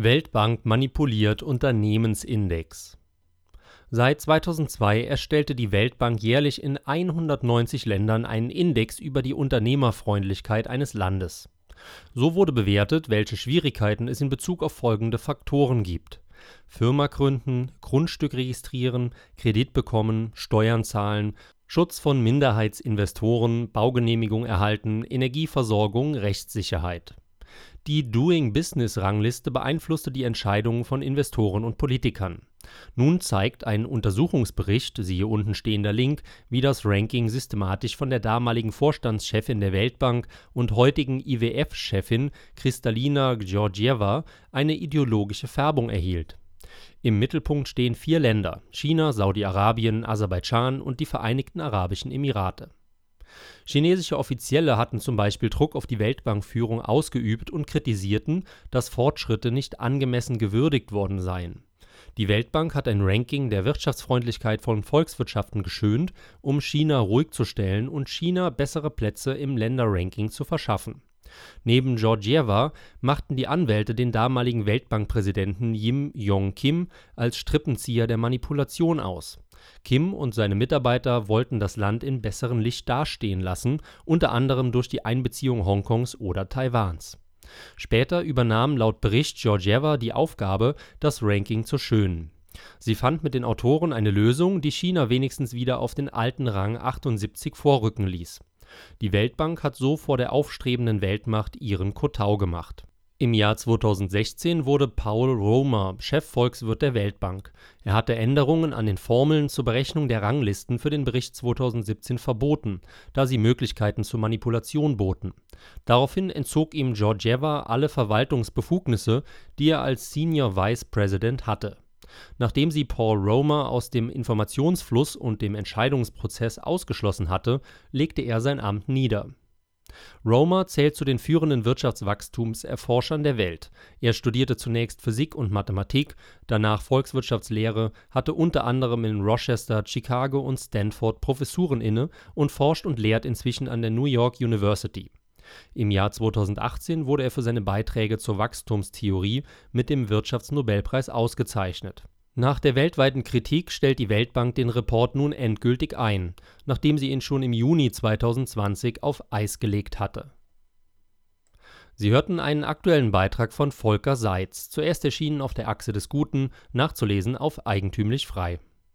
Weltbank manipuliert Unternehmensindex. Seit 2002 erstellte die Weltbank jährlich in 190 Ländern einen Index über die Unternehmerfreundlichkeit eines Landes. So wurde bewertet, welche Schwierigkeiten es in Bezug auf folgende Faktoren gibt: Firma gründen, Grundstück registrieren, Kredit bekommen, Steuern zahlen, Schutz von Minderheitsinvestoren, Baugenehmigung erhalten, Energieversorgung, Rechtssicherheit die Doing-Business-Rangliste beeinflusste die Entscheidungen von Investoren und Politikern. Nun zeigt ein Untersuchungsbericht (siehe untenstehender Link), wie das Ranking systematisch von der damaligen Vorstandschefin der Weltbank und heutigen IWF-Chefin Kristalina Georgieva eine ideologische Färbung erhielt. Im Mittelpunkt stehen vier Länder (China, Saudi-Arabien, Aserbaidschan und die Vereinigten Arabischen Emirate Chinesische Offizielle hatten zum Beispiel Druck auf die Weltbankführung ausgeübt und kritisierten, dass Fortschritte nicht angemessen gewürdigt worden seien. Die Weltbank hat ein Ranking der Wirtschaftsfreundlichkeit von Volkswirtschaften geschönt, um China ruhig zu stellen und China bessere Plätze im Länderranking zu verschaffen. Neben Georgieva machten die Anwälte den damaligen Weltbankpräsidenten Yim Yong Kim als Strippenzieher der Manipulation aus Kim und seine Mitarbeiter wollten das Land in besserem Licht dastehen lassen, unter anderem durch die Einbeziehung Hongkongs oder Taiwans. Später übernahm laut Bericht Georgieva die Aufgabe, das Ranking zu schönen. Sie fand mit den Autoren eine Lösung, die China wenigstens wieder auf den alten Rang 78 vorrücken ließ. Die Weltbank hat so vor der aufstrebenden Weltmacht ihren Kotau gemacht im Jahr 2016 wurde Paul Romer Chefvolkswirt der Weltbank. Er hatte Änderungen an den Formeln zur Berechnung der Ranglisten für den Bericht 2017 verboten, da sie Möglichkeiten zur Manipulation boten. Daraufhin entzog ihm Georgieva alle Verwaltungsbefugnisse, die er als Senior Vice President hatte. Nachdem sie Paul Romer aus dem Informationsfluss und dem Entscheidungsprozess ausgeschlossen hatte, legte er sein Amt nieder Romer zählt zu den führenden Wirtschaftswachstumserforschern der Welt. Er studierte zunächst Physik und Mathematik, danach Volkswirtschaftslehre, hatte unter anderem in Rochester, Chicago und Stanford Professuren inne und forscht und lehrt inzwischen an der New York University. Im Jahr 2018 wurde er für seine Beiträge zur Wachstumstheorie mit dem Wirtschaftsnobelpreis ausgezeichnet nach der weltweiten Kritik stellt die Weltbank den Report nun endgültig ein, nachdem sie ihn schon im Juni 2020 auf Eis gelegt hatte. Sie hörten einen aktuellen Beitrag von Volker Seitz, zuerst erschienen auf der Achse des Guten, nachzulesen auf Eigentümlich Frei